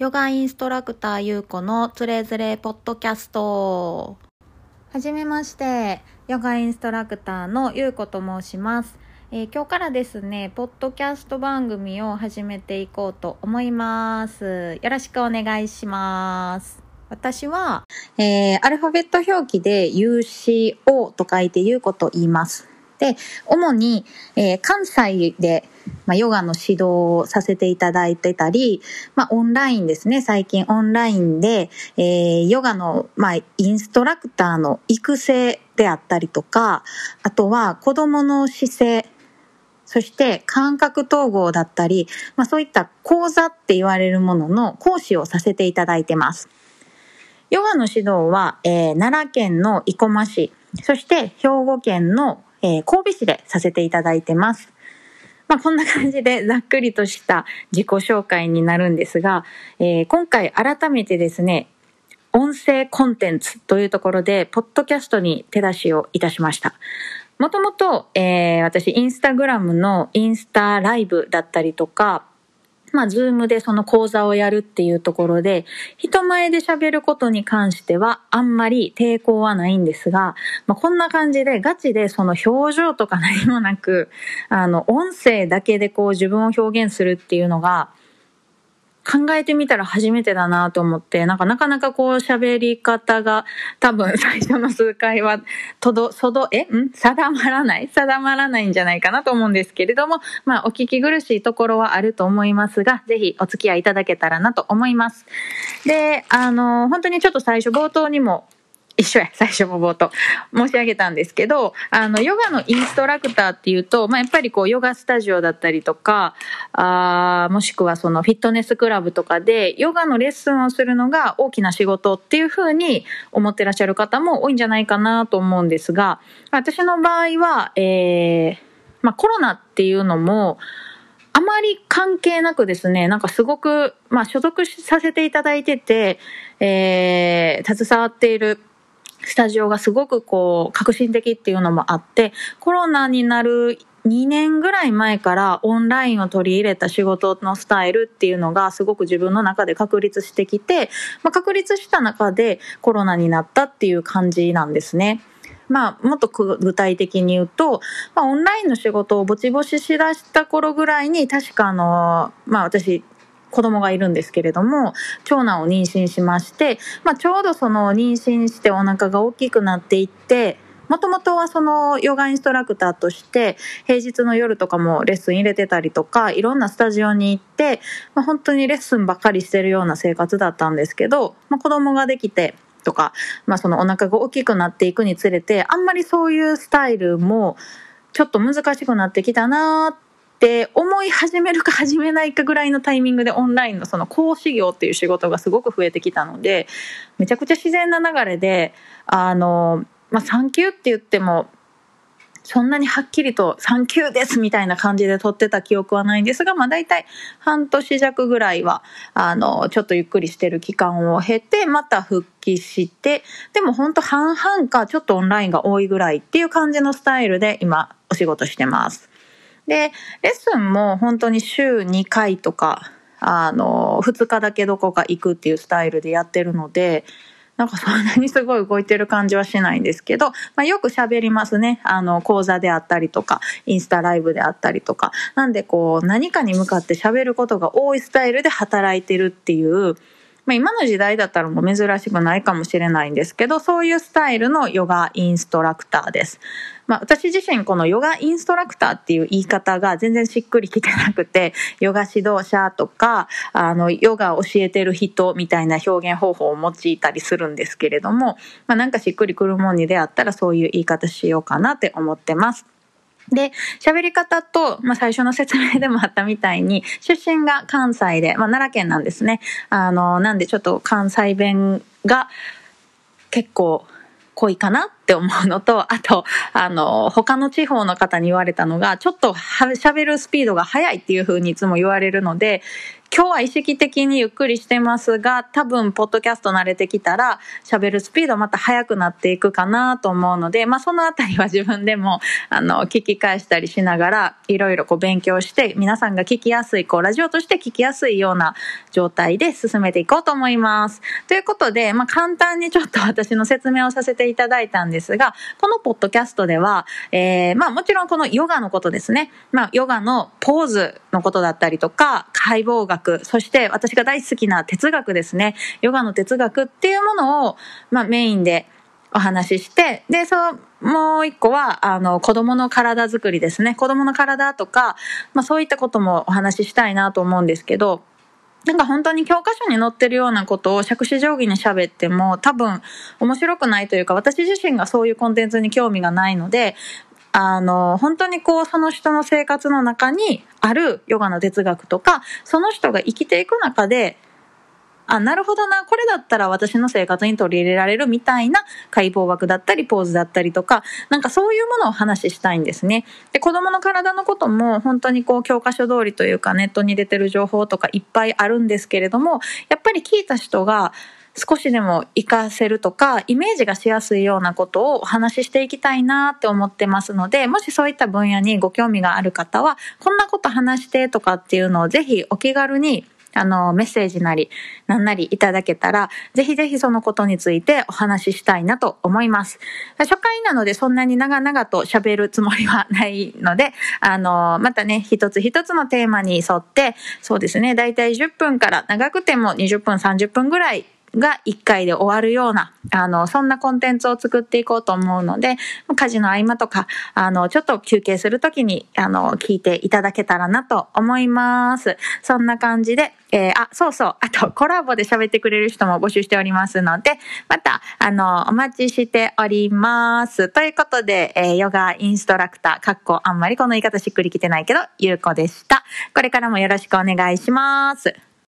ヨガインストラクターゆうこのつれづれポッドキャスト。はじめまして、ヨガインストラクターのゆうこと申します。えー今日からですね、ポッドキャスト番組を始めていこうと思います。よろしくお願いします。私は、えーアルファベット表記で UCO と書いてゆうこと言います。で、主に、えー関西で、まあ、ヨガの指導をさせていただいてたり、まあ、オンラインですね。最近オンラインで、えーヨガの、まあ、インストラクターの育成であったりとか、あとは子供の姿勢、そして感覚統合だったり、まあ、そういった講座って言われるものの講師をさせていただいてます。ヨガの指導は、えー奈良県の生駒市、そして兵庫県の、えー神戸市でさせていただいてます。まあ、こんな感じでざっくりとした自己紹介になるんですが、えー今回改めてですね、音声コンテンツというところで、ポッドキャストに手出しをいたしました。もともと、えー私、インスタグラムのインスタライブだったりとか、まあ、ズームでその講座をやるっていうところで、人前で喋ることに関してはあんまり抵抗はないんですが、まあ、こんな感じでガチでその表情とか何もなく、あの、音声だけでこう自分を表現するっていうのが、考えてみたら初めてだなと思って、なんかなかなかこう喋り方が多分 最初の数回はとど、そど、え？ん？定まらない？定まらないんじゃないかなと思うんですけれども、まあお聞き苦しいところはあると思いますが、ぜひお付き合いいただけたらなと思います。で、あの、本当にちょっと最初冒頭にも一緒や、最初も冒頭。申し上げたんですけど、あの、ヨガのインストラクターっていうと、まあ、やっぱりこう、ヨガスタジオだったりとか、あーもしくはそのフィットネスクラブとかで、ヨガのレッスンをするのが大きな仕事っていうふうに思ってらっしゃる方も多いんじゃないかなと思うんですが、私の場合は、えー、まあ、コロナっていうのも、あまり関係なくですね、なんかすごく、まあ、所属させていただいてて、えー、携わっているスタジオがすごくこう、革新的っていうのもあって、コロナになる2年ぐらい前からオンラインを取り入れた仕事のスタイルっていうのがすごく自分の中で確立してきて、まあ、確立した中でコロナになったっていう感じなんですね。まあ、もっと具体的に言うと、まあ、オンラインの仕事をぼちぼちしだした頃ぐらいに、確かあの、まあ私、子供がいるんですけれども、長男を妊娠しまして、まあちょうどその妊娠してお腹が大きくなっていって、もともとはそのヨガインストラクターとして平日の夜とかもレッスン入れてたりとかいろんなスタジオに行って、まあ、本当にレッスンばっかりしてるような生活だったんですけど、まあ、子供ができてとか、まあ、そのお腹が大きくなっていくにつれてあんまりそういうスタイルもちょっと難しくなってきたなーって思い始めるか始めないかぐらいのタイミングでオンラインのその講師業っていう仕事がすごく増えてきたのでめちゃくちゃ自然な流れであの、まあ、産休って言ってもそんなにはっきりと産休ですみたいな感じで撮ってた記憶はないんですが、まあ大体半年弱ぐらいは、あの、ちょっとゆっくりしてる期間を経て、また復帰して、でも本当半々かちょっとオンラインが多いぐらいっていう感じのスタイルで今お仕事してます。で、レッスンも本当に週2回とか、あの、2日だけどこか行くっていうスタイルでやってるので、なんかそんなにすごい動いてる感じはしないんですけど、まあ、よく喋りますね。あの、講座であったりとか、インスタライブであったりとか。なんでこう、何かに向かって喋ることが多いスタイルで働いてるっていう、まあ、今の時代だったらもう珍しくないかもしれないんですけど、そういうスタイルのヨガインストラクターです。まあ、私自身このヨガインストラクターっていう言い方が全然しっくりきてなくて、ヨガ指導者とか、あの、ヨガ教えてる人みたいな表現方法を用いたりするんですけれども、まあ、なんかしっくりくるもんに出会ったらそういう言い方しようかなって思ってます。で、喋り方と、まあ、最初の説明でもあったみたいに、出身が関西で、まあ、奈良県なんですね。あの、なんでちょっと関西弁が結構濃いかなって思うのと、あと、あの、他の地方の方に言われたのが、ちょっと喋るスピードが速いっていう風にいつも言われるので、今日は意識的にゆっくりしてますが、多分、ポッドキャスト慣れてきたら、喋るスピードまた速くなっていくかなと思うので、まあ、そのあたりは自分でも、あの、聞き返したりしながら、いろいろこう勉強して、皆さんが聞きやすい、こう、ラジオとして聞きやすいような状態で進めていこうと思います。ということで、まあ、簡単にちょっと私の説明をさせていただいたんですですが、このポッドキャストでは、えー、まあ、もちろんこのヨガのことですね。まあ、ヨガのポーズのことだったりとか、解剖学、そして私が大好きな哲学ですね。ヨガの哲学っていうものを、まあ、メインでお話しして、で、その、もう一個は、あの、子供の体づくりですね。子供の体とか、まあそういったこともお話ししたいなと思うんですけど、なんか本当に教科書に載ってるようなことを尺子定規に喋っても多分面白くないというか私自身がそういうコンテンツに興味がないのであの、本当にこう、その人の生活の中にあるヨガの哲学とか、その人が生きていく中で、あ、なるほどな、これだったら私の生活に取り入れられるみたいな解剖学だったり、ポーズだったりとか、なんかそういうものをお話ししたいんですね。で、子供の体のことも本当にこう、教科書通りというか、ネットに出てる情報とかいっぱいあるんですけれども、やっぱり聞いた人が、少しでも活かせるとか、イメージがしやすいようなことをお話ししていきたいなって思ってますので、もしそういった分野にご興味がある方は、こんなこと話してとかっていうのをぜひお気軽にあの、メッセージなり、なんなりいただけたら、ぜひぜひそのことについてお話ししたいなと思います。初回なのでそんなに長々と喋るつもりはないので、あの、またね、一つ一つのテーマに沿って、そうですね、だいたい10分から長くても20分、30分ぐらいが1回で終わるような、あの、そんなコンテンツを作っていこうと思うので、家事の合間とか、あの、ちょっと休憩するときに、あの、聞いていただけたらなと思います。そんな感じで、えー、あ、そうそう、あと、コラボで喋ってくれる人も募集しておりますので、また、あの、お待ちしております。ということで、えー、ヨガインストラクター、かっこあんまりこの言い方しっくりきてないけど、ゆうこでした。これからもよろしくお願いします。